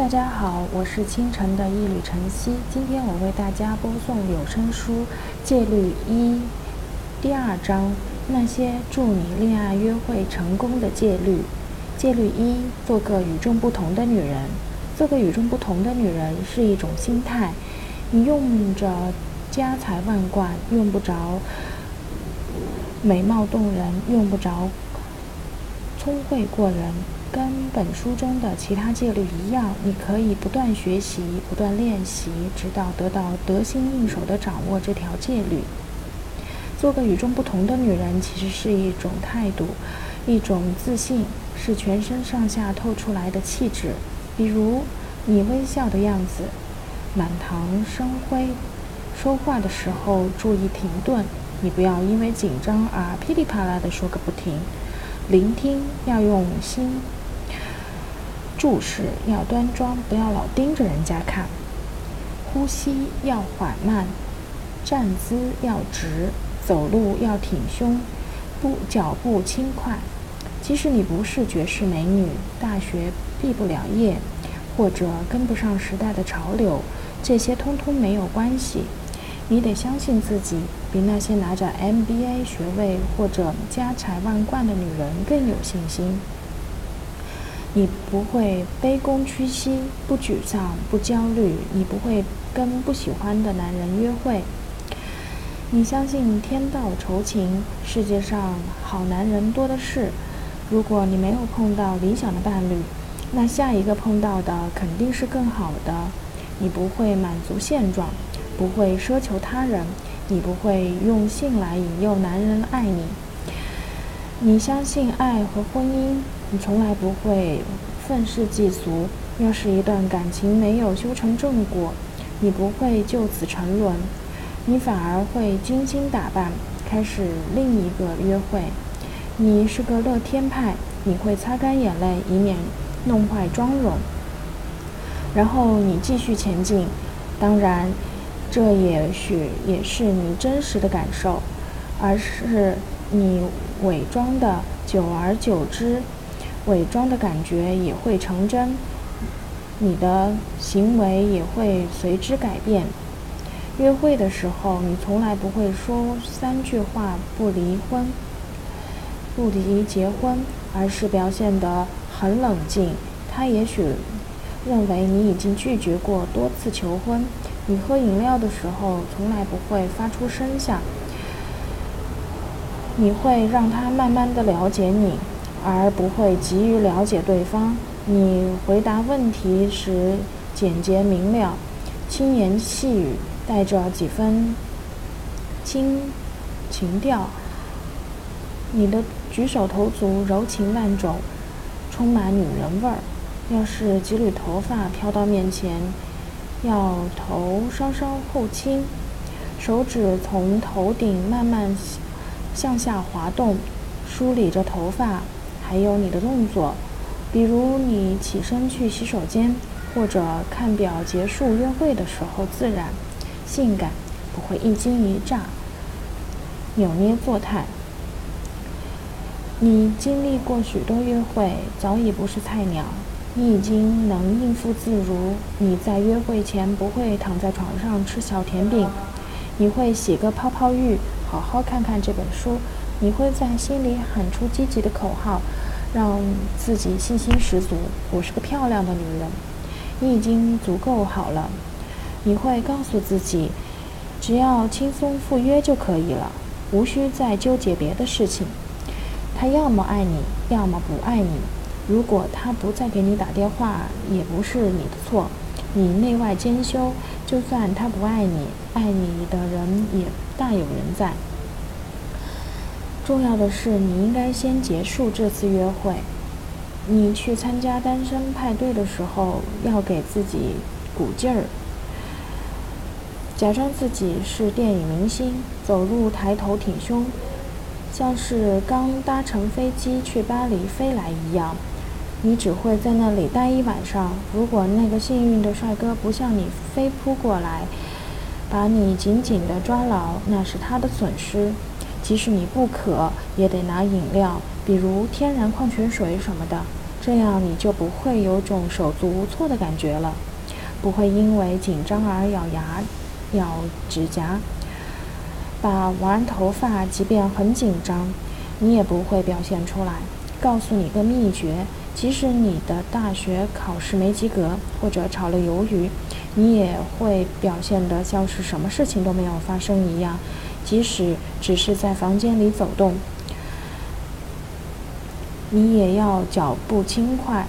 大家好，我是清晨的一缕晨曦。今天我为大家播送有声书《戒律一》第二章：那些助你恋爱约会成功的戒律。戒律一：做个与众不同的女人。做个与众不同的女人是一种心态。你用着家财万贯，用不着美貌动人，用不着聪慧过人。跟本书中的其他戒律一样，你可以不断学习、不断练习，直到得到得心应手的掌握这条戒律。做个与众不同的女人，其实是一种态度，一种自信，是全身上下透出来的气质。比如，你微笑的样子，满堂生辉。说话的时候注意停顿，你不要因为紧张而噼里啪啦地说个不停。聆听要用心。注视要端庄，不要老盯着人家看。呼吸要缓慢，站姿要直，走路要挺胸，步脚步轻快。即使你不是绝世美女，大学毕不了业，或者跟不上时代的潮流，这些通通没有关系。你得相信自己，比那些拿着 MBA 学位或者家财万贯的女人更有信心。你不会卑躬屈膝，不沮丧，不焦虑。你不会跟不喜欢的男人约会。你相信天道酬勤，世界上好男人多的是。如果你没有碰到理想的伴侣，那下一个碰到的肯定是更好的。你不会满足现状，不会奢求他人，你不会用性来引诱男人爱你。你相信爱和婚姻。你从来不会愤世嫉俗。要是一段感情没有修成正果，你不会就此沉沦，你反而会精心打扮，开始另一个约会。你是个乐天派，你会擦干眼泪，以免弄坏妆容。然后你继续前进。当然，这也许也是你真实的感受，而是你伪装的。久而久之。伪装的感觉也会成真，你的行为也会随之改变。约会的时候，你从来不会说三句话不离婚、不离结婚，而是表现得很冷静。他也许认为你已经拒绝过多次求婚。你喝饮料的时候，从来不会发出声响。你会让他慢慢的了解你。而不会急于了解对方。你回答问题时简洁明了，轻言细语，带着几分轻情调。你的举手投足柔情万种，充满女人味儿。要是几缕头发飘到面前，要头稍稍后倾，手指从头顶慢慢向下滑动，梳理着头发。还有你的动作，比如你起身去洗手间，或者看表结束约会的时候，自然、性感，不会一惊一乍、扭捏作态。你经历过许多约会，早已不是菜鸟，你已经能应付自如。你在约会前不会躺在床上吃小甜饼，你会洗个泡泡浴，好好看看这本书。你会在心里喊出积极的口号，让自己信心十足。我是个漂亮的女人，你已经足够好了。你会告诉自己，只要轻松赴约就可以了，无需再纠结别的事情。他要么爱你，要么不爱你。如果他不再给你打电话，也不是你的错。你内外兼修，就算他不爱你，爱你的人也大有人在。重要的是，你应该先结束这次约会。你去参加单身派对的时候，要给自己鼓劲儿，假装自己是电影明星，走路抬头挺胸，像是刚搭乘飞机去巴黎飞来一样。你只会在那里待一晚上。如果那个幸运的帅哥不向你飞扑过来，把你紧紧地抓牢，那是他的损失。即使你不渴，也得拿饮料，比如天然矿泉水什么的。这样你就不会有种手足无措的感觉了，不会因为紧张而咬牙、咬指甲。把玩头发，即便很紧张，你也不会表现出来。告诉你个秘诀：即使你的大学考试没及格，或者炒了鱿鱼，你也会表现得像是什么事情都没有发生一样。即使只是在房间里走动，你也要脚步轻快，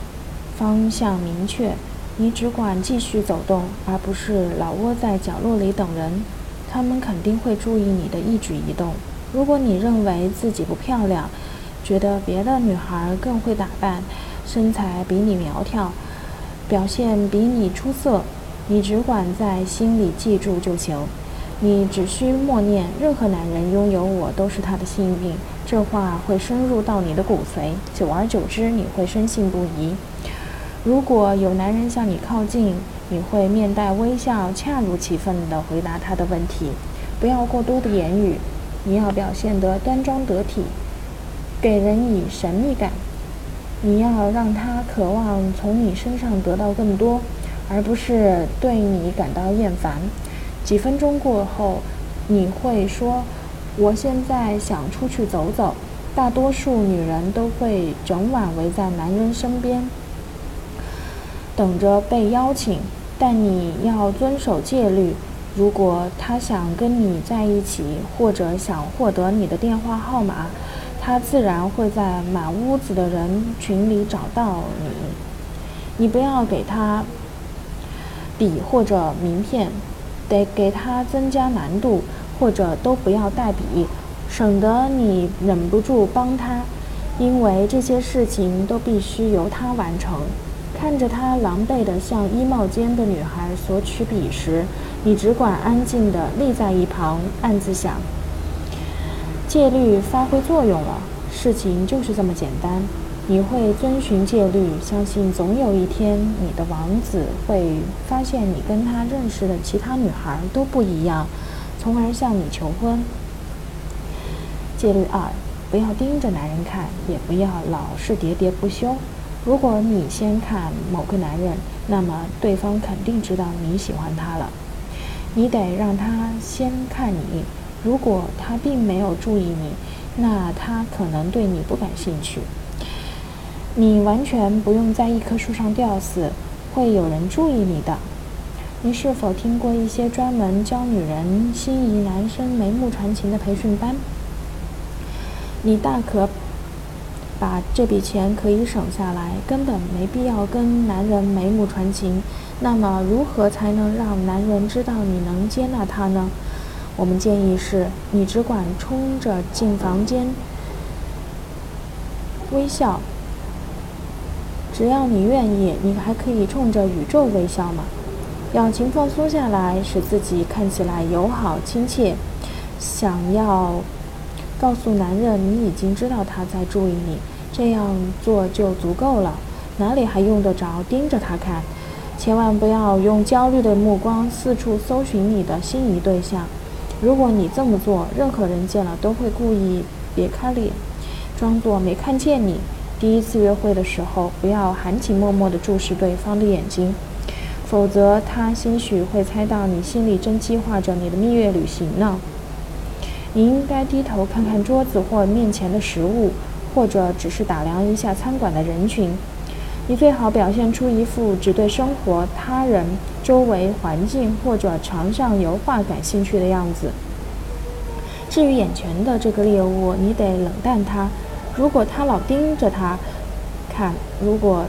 方向明确。你只管继续走动，而不是老窝在角落里等人。他们肯定会注意你的一举一动。如果你认为自己不漂亮，觉得别的女孩更会打扮，身材比你苗条，表现比你出色，你只管在心里记住就行。你只需默念：“任何男人拥有我都是他的幸运。”这话会深入到你的骨髓，久而久之，你会深信不疑。如果有男人向你靠近，你会面带微笑，恰如其分地回答他的问题，不要过多的言语，你要表现得端庄得体，给人以神秘感。你要让他渴望从你身上得到更多，而不是对你感到厌烦。几分钟过后，你会说：“我现在想出去走走。”大多数女人都会整晚围在男人身边。等着被邀请，但你要遵守戒律。如果他想跟你在一起，或者想获得你的电话号码，他自然会在满屋子的人群里找到你。你不要给他笔或者名片，得给他增加难度，或者都不要带笔，省得你忍不住帮他，因为这些事情都必须由他完成。看着他狼狈地向衣帽间的女孩索取笔时，你只管安静地立在一旁，暗自想：戒律发挥作用了，事情就是这么简单。你会遵循戒律，相信总有一天你的王子会发现你跟他认识的其他女孩都不一样，从而向你求婚。戒律二：不要盯着男人看，也不要老是喋喋不休。如果你先看某个男人，那么对方肯定知道你喜欢他了。你得让他先看你。如果他并没有注意你，那他可能对你不感兴趣。你完全不用在一棵树上吊死，会有人注意你的。你是否听过一些专门教女人心仪男生眉目传情的培训班？你大可。把这笔钱可以省下来，根本没必要跟男人眉目传情。那么，如何才能让男人知道你能接纳他呢？我们建议是，你只管冲着进房间微笑。只要你愿意，你还可以冲着宇宙微笑嘛。表情放松下来，使自己看起来友好亲切。想要告诉男人，你已经知道他在注意你。这样做就足够了，哪里还用得着盯着他看？千万不要用焦虑的目光四处搜寻你的心仪对象。如果你这么做，任何人见了都会故意别开脸，装作没看见你。第一次约会的时候，不要含情脉脉地注视对方的眼睛，否则他兴许会猜到你心里正计划着你的蜜月旅行呢。你应该低头看看桌子或面前的食物。或者只是打量一下餐馆的人群，你最好表现出一副只对生活、他人、周围环境或者墙上油画感兴趣的样子。至于眼前的这个猎物，你得冷淡他。如果他老盯着他看，如果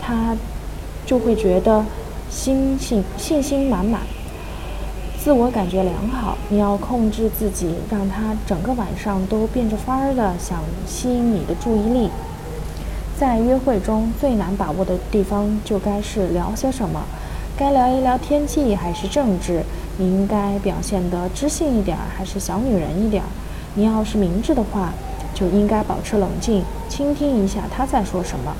他就会觉得心信信心满满。自我感觉良好，你要控制自己，让他整个晚上都变着法儿的想吸引你的注意力。在约会中最难把握的地方就该是聊些什么，该聊一聊天气还是政治？你应该表现得知性一点还是小女人一点？你要是明智的话，就应该保持冷静，倾听一下他在说什么，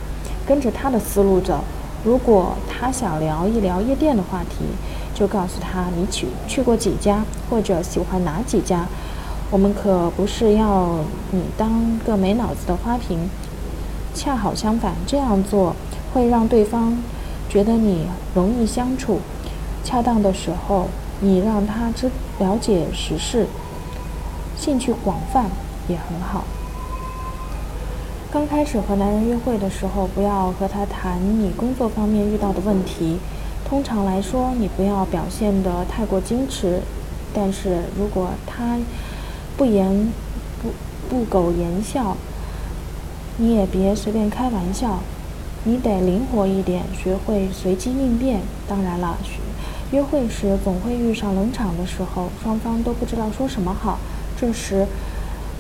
跟着他的思路走。如果他想聊一聊夜店的话题，就告诉他你去去过几家，或者喜欢哪几家。我们可不是要你当个没脑子的花瓶。恰好相反，这样做会让对方觉得你容易相处。恰当的时候，你让他知了解时事，兴趣广泛也很好。刚开始和男人约会的时候，不要和他谈你工作方面遇到的问题。通常来说，你不要表现得太过矜持。但是如果他不言不不苟言笑，你也别随便开玩笑。你得灵活一点，学会随机应变。当然了，约会时总会遇上冷场的时候，双方都不知道说什么好。这时，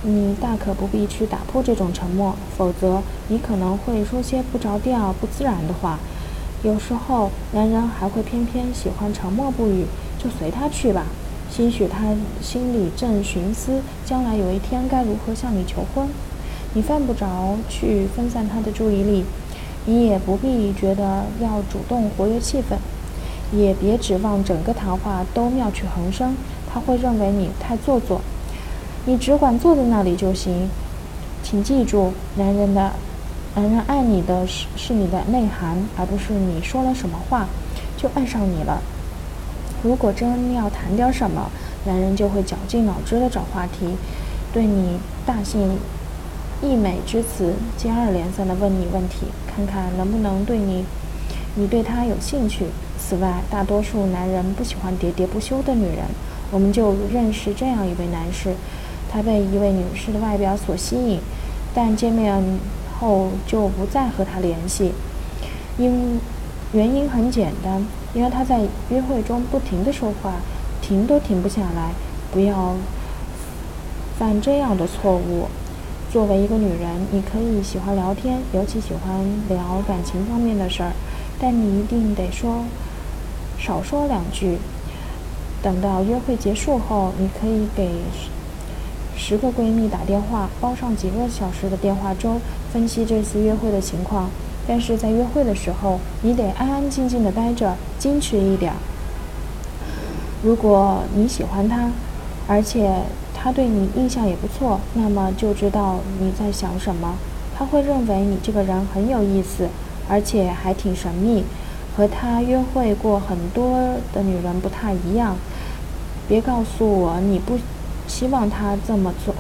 你大可不必去打破这种沉默，否则你可能会说些不着调、不自然的话。有时候，男人还会偏偏喜欢沉默不语，就随他去吧。兴许他心里正寻思，将来有一天该如何向你求婚。你犯不着去分散他的注意力，你也不必觉得要主动活跃气氛，也别指望整个谈话都妙趣横生，他会认为你太做作。你只管坐在那里就行。请记住，男人的，男人爱你的是是你的内涵，而不是你说了什么话就爱上你了。如果真要谈点什么，男人就会绞尽脑汁的找话题，对你大信溢美之词，接二连三的问你问题，看看能不能对你，你对他有兴趣。此外，大多数男人不喜欢喋喋不休的女人。我们就认识这样一位男士。他被一位女士的外表所吸引，但见面后就不再和她联系。因原因很简单，因为他在约会中不停的说话，停都停不下来。不要犯这样的错误。作为一个女人，你可以喜欢聊天，尤其喜欢聊感情方面的事儿，但你一定得说少说两句。等到约会结束后，你可以给。十个闺蜜打电话，包上几个小时的电话粥，分析这次约会的情况。但是在约会的时候，你得安安静静的待着，矜持一点。如果你喜欢他，而且他对你印象也不错，那么就知道你在想什么。他会认为你这个人很有意思，而且还挺神秘，和他约会过很多的女人不太一样。别告诉我你不。希望他这么做。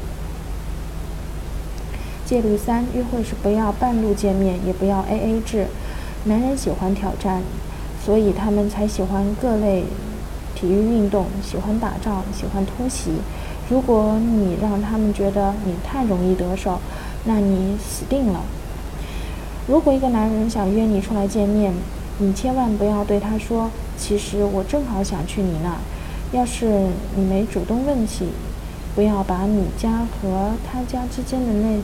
戒律三：约会时不要半路见面，也不要 A A 制。男人喜欢挑战，所以他们才喜欢各类体育运动，喜欢打仗，喜欢突袭。如果你让他们觉得你太容易得手，那你死定了。如果一个男人想约你出来见面，你千万不要对他说：“其实我正好想去你那。”要是你没主动问起。不要把你家和他家之间的那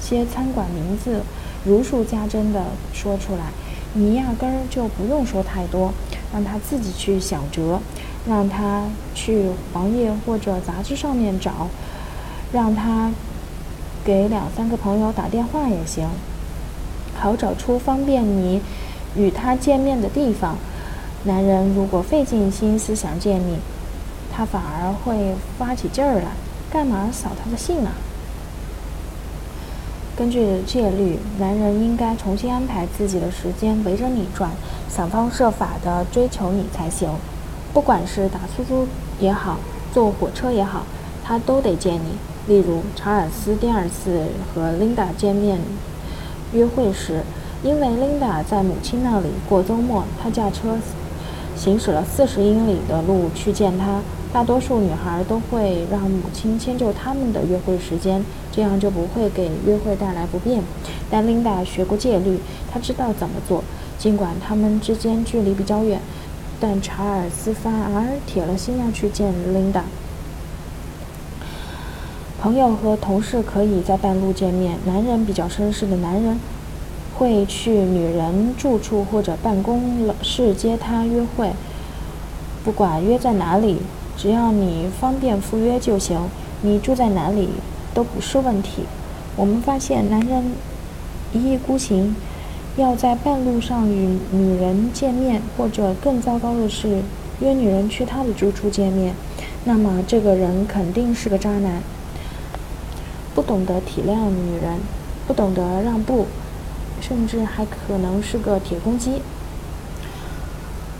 些餐馆名字如数家珍的说出来，你压根儿就不用说太多，让他自己去想辙，让他去黄页或者杂志上面找，让他给两三个朋友打电话也行，好找出方便你与他见面的地方。男人如果费尽心思想见你，他反而会发起劲儿来。干嘛扫他的兴呢？根据戒律，男人应该重新安排自己的时间，围着你转，想方设法的追求你才行。不管是打出租也好，坐火车也好，他都得见你。例如，查尔斯第二次和琳达见面约会时，因为琳达在母亲那里过周末，他驾车行驶了四十英里的路去见她。大多数女孩都会让母亲迁就他们的约会时间，这样就不会给约会带来不便。但琳达学过戒律，她知道怎么做。尽管他们之间距离比较远，但查尔斯反而铁了心要去见琳达。朋友和同事可以在半路见面。男人比较绅士的男人会去女人住处或者办公室接她约会，不管约在哪里。只要你方便赴约就行，你住在哪里都不是问题。我们发现，男人一意孤行，要在半路上与女人见面，或者更糟糕的是约女人去他的住处见面，那么这个人肯定是个渣男，不懂得体谅女人，不懂得让步，甚至还可能是个铁公鸡。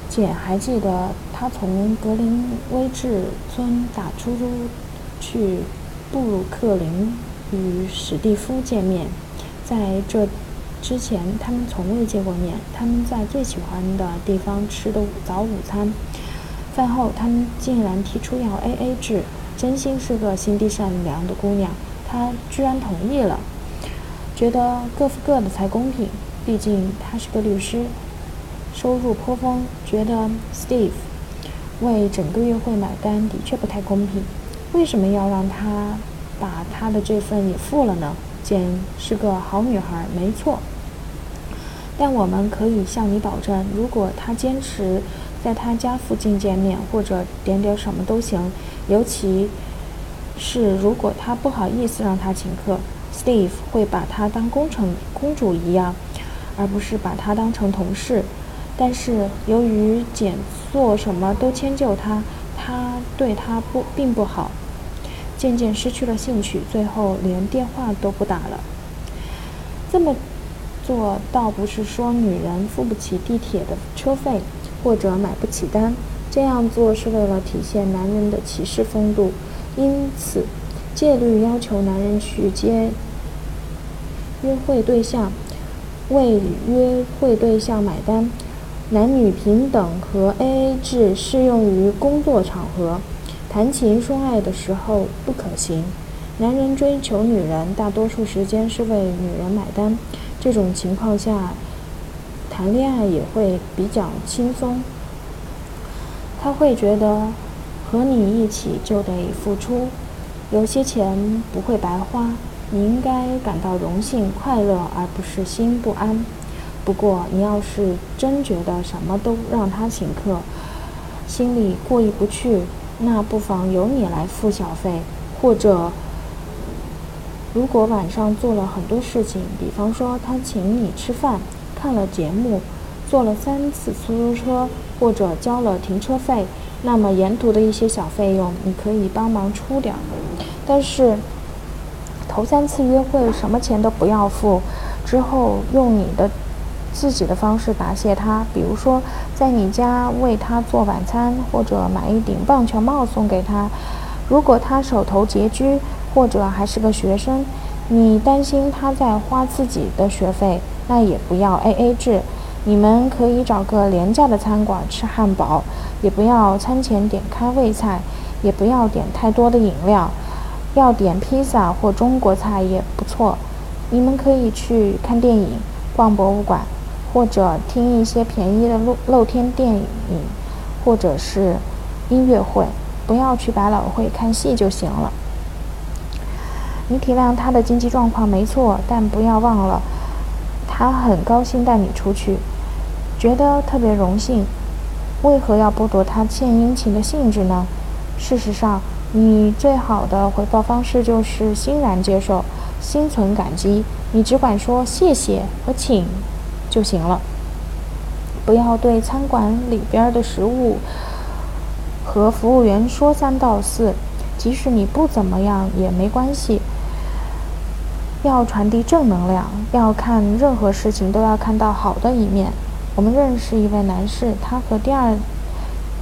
姐还记得，他从格林威治村打出租去布鲁克林与史蒂夫见面，在这之前，他们从未见过面。他们在最喜欢的地方吃的早午餐，饭后他们竟然提出要 A A 制。真心是个心地善良的姑娘，她居然同意了，觉得各付各的才公平。毕竟她是个律师。收入颇丰，觉得 Steve 为整个约会买单的确不太公平。为什么要让他把他的这份也付了呢？简是个好女孩，没错。但我们可以向你保证，如果他坚持在他家附近见面，或者点点什么都行，尤其是如果他不好意思让他请客，Steve 会把他当工程公主一样，而不是把他当成同事。但是由于简做什么都迁就他，他对他不并不好，渐渐失去了兴趣，最后连电话都不打了。这么做倒不是说女人付不起地铁的车费，或者买不起单，这样做是为了体现男人的骑士风度。因此，戒律要求男人去接约会对象，为约会对象买单。男女平等和 AA 制适用于工作场合，谈情说爱的时候不可行。男人追求女人，大多数时间是为女人买单，这种情况下，谈恋爱也会比较轻松。他会觉得和你一起就得付出，有些钱不会白花，你应该感到荣幸、快乐，而不是心不安。不过，你要是真觉得什么都让他请客，心里过意不去，那不妨由你来付小费。或者，如果晚上做了很多事情，比方说他请你吃饭、看了节目、坐了三次出租车，或者交了停车费，那么沿途的一些小费用你可以帮忙出点。但是，头三次约会什么钱都不要付，之后用你的。自己的方式答谢他，比如说在你家为他做晚餐，或者买一顶棒球帽送给他。如果他手头拮据，或者还是个学生，你担心他在花自己的学费，那也不要 A A 制。你们可以找个廉价的餐馆吃汉堡，也不要餐前点开胃菜，也不要点太多的饮料，要点披萨或中国菜也不错。你们可以去看电影，逛博物馆。或者听一些便宜的露露天电影，或者是音乐会，不要去百老汇看戏就行了。你体谅他的经济状况没错，但不要忘了，他很高兴带你出去，觉得特别荣幸。为何要剥夺他献殷勤的性质呢？事实上，你最好的回报方式就是欣然接受，心存感激。你只管说谢谢和请。就行了，不要对餐馆里边的食物和服务员说三道四，即使你不怎么样也没关系。要传递正能量，要看任何事情都要看到好的一面。我们认识一位男士，他和第二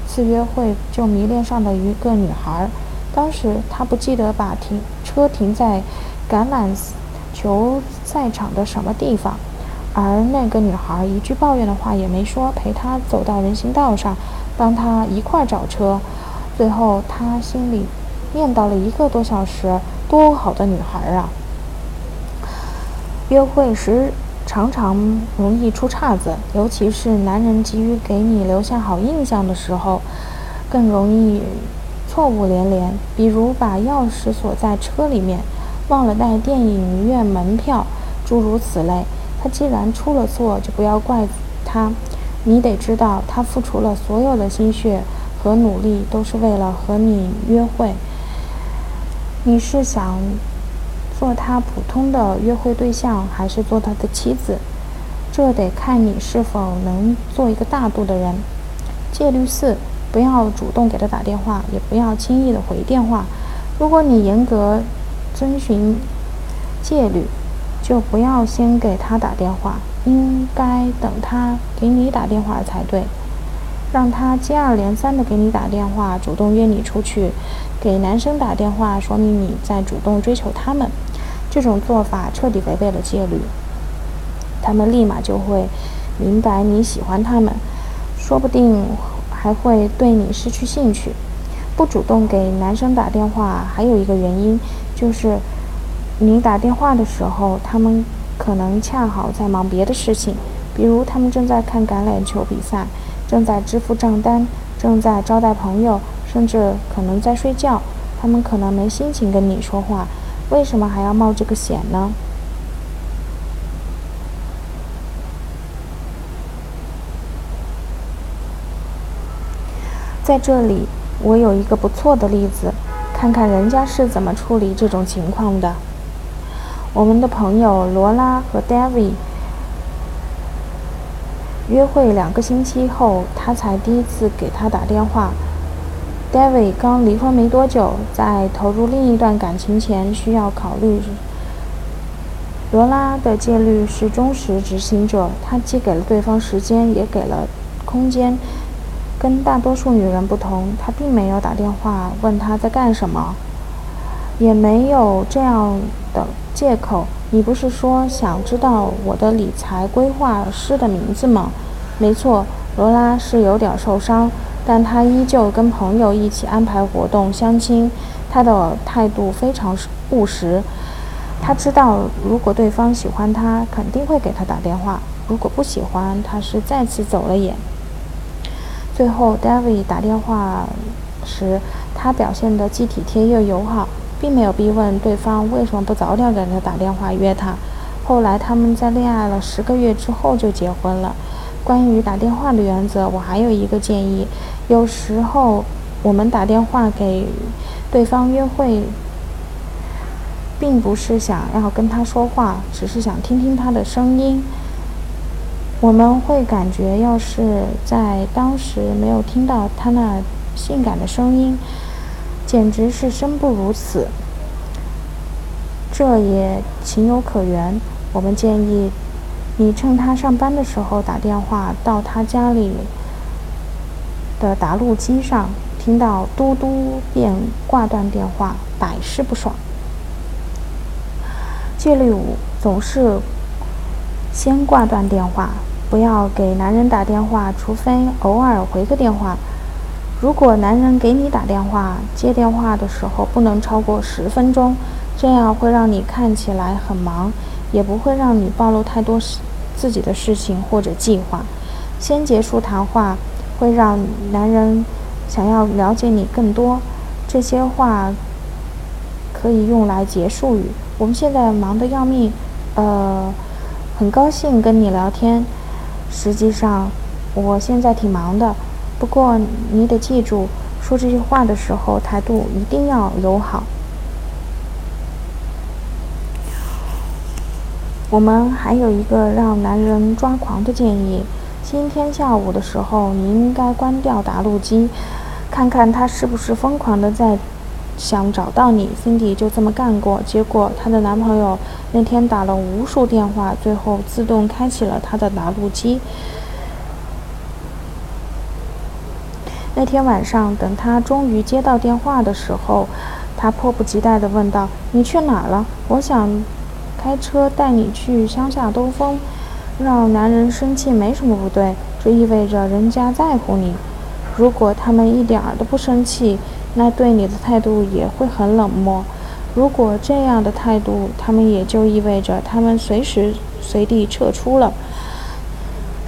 次约会就迷恋上了一个女孩，当时他不记得把停车停在橄榄球赛场的什么地方。而那个女孩一句抱怨的话也没说，陪他走到人行道上，帮他一块儿找车。最后他心里念叨了一个多小时：“多好的女孩啊！”约会时常常容易出岔子，尤其是男人急于给你留下好印象的时候，更容易错误连连。比如把钥匙锁在车里面，忘了带电影院门票，诸如此类。他既然出了错，就不要怪他。你得知道，他付出了所有的心血和努力，都是为了和你约会。你是想做他普通的约会对象，还是做他的妻子？这得看你是否能做一个大度的人。戒律四：不要主动给他打电话，也不要轻易的回电话。如果你严格遵循戒律。就不要先给他打电话，应该等他给你打电话才对，让他接二连三的给你打电话，主动约你出去，给男生打电话，说明你在主动追求他们。这种做法彻底违背了戒律，他们立马就会明白你喜欢他们，说不定还会对你失去兴趣。不主动给男生打电话，还有一个原因就是，你打电话的时候，他们。可能恰好在忙别的事情，比如他们正在看橄榄球比赛，正在支付账单，正在招待朋友，甚至可能在睡觉。他们可能没心情跟你说话，为什么还要冒这个险呢？在这里，我有一个不错的例子，看看人家是怎么处理这种情况的。我们的朋友罗拉和 David 约会两个星期后，他才第一次给他打电话。David 刚离婚没多久，在投入另一段感情前需要考虑。罗拉的戒律是忠实执行者，她既给了对方时间，也给了空间。跟大多数女人不同，她并没有打电话问他在干什么，也没有这样的。借口，你不是说想知道我的理财规划师的名字吗？没错，罗拉是有点受伤，但她依旧跟朋友一起安排活动、相亲。她的态度非常务实，她知道如果对方喜欢她，肯定会给她打电话；如果不喜欢，她是再次走了眼。最后，David 打电话时，他表现得既体贴又友好。并没有逼问对方为什么不早点给他打电话约他。后来他们在恋爱了十个月之后就结婚了。关于打电话的原则，我还有一个建议：有时候我们打电话给对方约会，并不是想要跟他说话，只是想听听他的声音。我们会感觉，要是在当时没有听到他那性感的声音。简直是生不如死，这也情有可原。我们建议你趁他上班的时候打电话到他家里的答录机上，听到嘟嘟便挂断电话，百试不爽。戒律五：总是先挂断电话，不要给男人打电话，除非偶尔回个电话。如果男人给你打电话，接电话的时候不能超过十分钟，这样会让你看起来很忙，也不会让你暴露太多自己的事情或者计划。先结束谈话，会让男人想要了解你更多。这些话可以用来结束语。我们现在忙得要命，呃，很高兴跟你聊天。实际上，我现在挺忙的。不过你得记住，说这句话的时候态度一定要友好。我们还有一个让男人抓狂的建议：今天下午的时候，你应该关掉答录机，看看他是不是疯狂的在想找到你。Cindy 就这么干过，结果她的男朋友那天打了无数电话，最后自动开启了他的答录机。那天晚上，等他终于接到电话的时候，他迫不及待地问道：“你去哪儿了？我想开车带你去乡下兜风。”让男人生气没什么不对，这意味着人家在乎你。如果他们一点儿都不生气，那对你的态度也会很冷漠。如果这样的态度，他们也就意味着他们随时随地撤出了。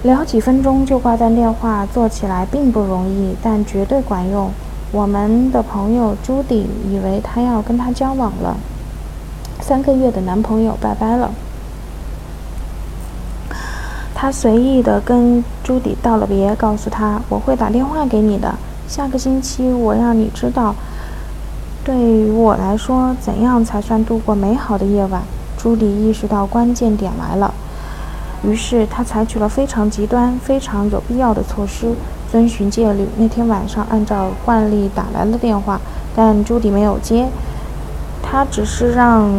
聊几分钟就挂断电话，做起来并不容易，但绝对管用。我们的朋友朱迪以为他要跟他交往了，三个月的男朋友拜拜了。他随意的跟朱迪道了别，告诉他我会打电话给你的。下个星期我让你知道，对于我来说，怎样才算度过美好的夜晚？朱迪意识到关键点来了。于是他采取了非常极端、非常有必要的措施，遵循戒律。那天晚上，按照惯例打来了电话，但朱迪没有接。他只是让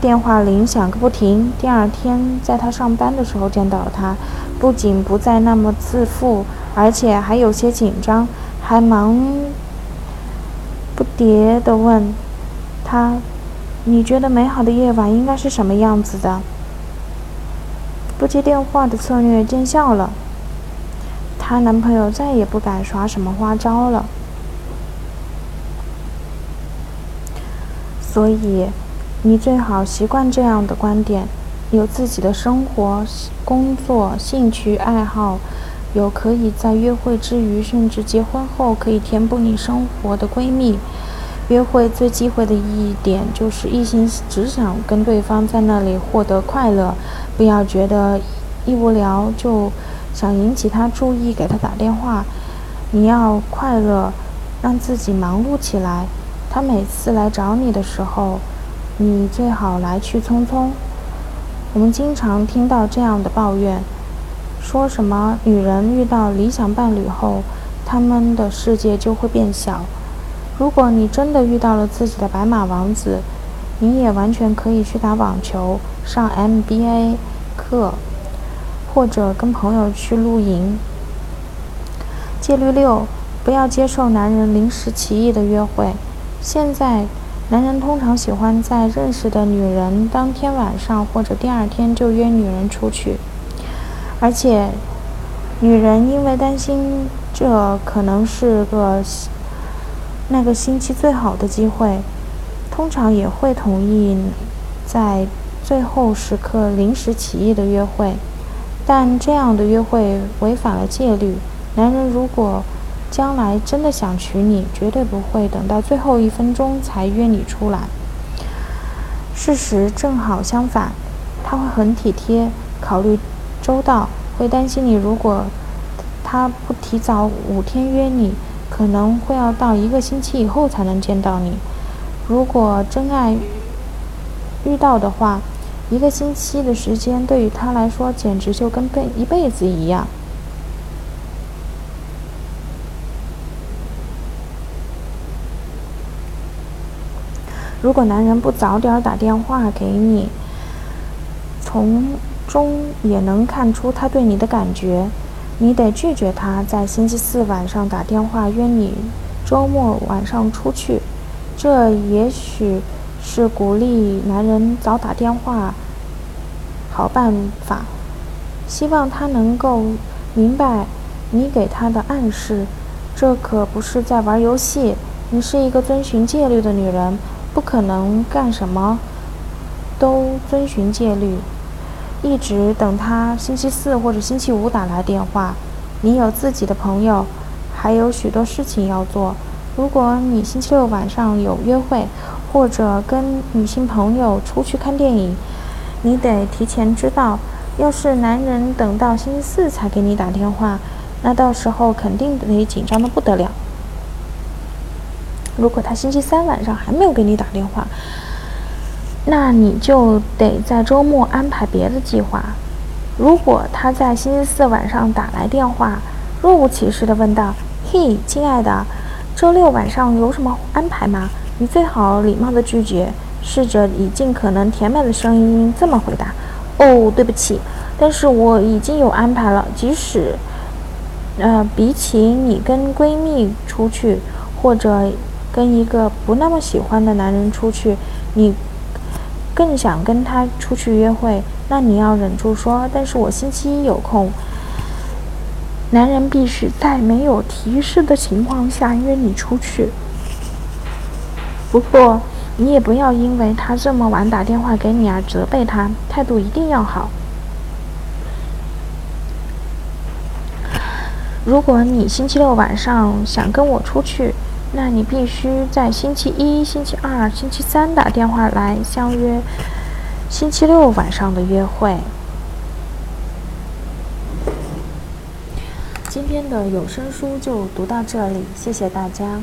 电话铃响个不停。第二天在他上班的时候见到了他，不仅不再那么自负，而且还有些紧张，还忙不迭地问他：“你觉得美好的夜晚应该是什么样子的？”不接电话的策略见效了，她男朋友再也不敢耍什么花招了。所以，你最好习惯这样的观点：有自己的生活、工作、兴趣爱好，有可以在约会之余，甚至结婚后可以填补你生活的闺蜜。约会最忌讳的一点就是一心只想跟对方在那里获得快乐，不要觉得一无聊就想引起他注意给他打电话。你要快乐，让自己忙碌起来。他每次来找你的时候，你最好来去匆匆。我们经常听到这样的抱怨，说什么女人遇到理想伴侣后，她们的世界就会变小。如果你真的遇到了自己的白马王子，你也完全可以去打网球、上 MBA 课，或者跟朋友去露营。戒律六：不要接受男人临时起意的约会。现在，男人通常喜欢在认识的女人当天晚上或者第二天就约女人出去，而且，女人因为担心这可能是个。那个星期最好的机会，通常也会同意在最后时刻临时起意的约会，但这样的约会违反了戒律。男人如果将来真的想娶你，绝对不会等到最后一分钟才约你出来。事实正好相反，他会很体贴，考虑周到，会担心你如果他不提早五天约你。可能会要到一个星期以后才能见到你。如果真爱遇到的话，一个星期的时间对于他来说简直就跟辈一辈子一样。如果男人不早点打电话给你，从中也能看出他对你的感觉。你得拒绝他在星期四晚上打电话约你周末晚上出去，这也许是鼓励男人早打电话好办法。希望他能够明白你给他的暗示，这可不是在玩游戏。你是一个遵循戒律的女人，不可能干什么都遵循戒律。一直等他星期四或者星期五打来电话。你有自己的朋友，还有许多事情要做。如果你星期六晚上有约会，或者跟女性朋友出去看电影，你得提前知道。要是男人等到星期四才给你打电话，那到时候肯定得紧张的不得了。如果他星期三晚上还没有给你打电话，那你就得在周末安排别的计划。如果他在星期四晚上打来电话，若无其事地问道：“嘿，亲爱的，周六晚上有什么安排吗？”你最好礼貌地拒绝，试着以尽可能甜美的声音这么回答：“哦，对不起，但是我已经有安排了。即使，呃，比起你跟闺蜜出去，或者跟一个不那么喜欢的男人出去，你。”更想跟他出去约会，那你要忍住说。但是我星期一有空。男人必须在没有提示的情况下约你出去。不过你也不要因为他这么晚打电话给你而责备他，态度一定要好。如果你星期六晚上想跟我出去。那你必须在星期一、星期二、星期三打电话来相约星期六晚上的约会。今天的有声书就读到这里，谢谢大家。